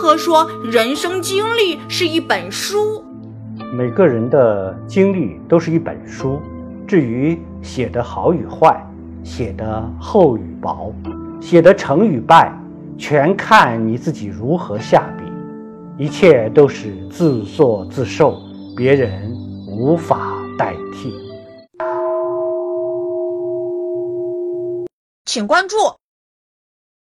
何说人生经历是一本书？每个人的经历都是一本书。至于写的好与坏，写的厚与薄，写的成与败，全看你自己如何下笔。一切都是自作自受，别人无法代替。请关注。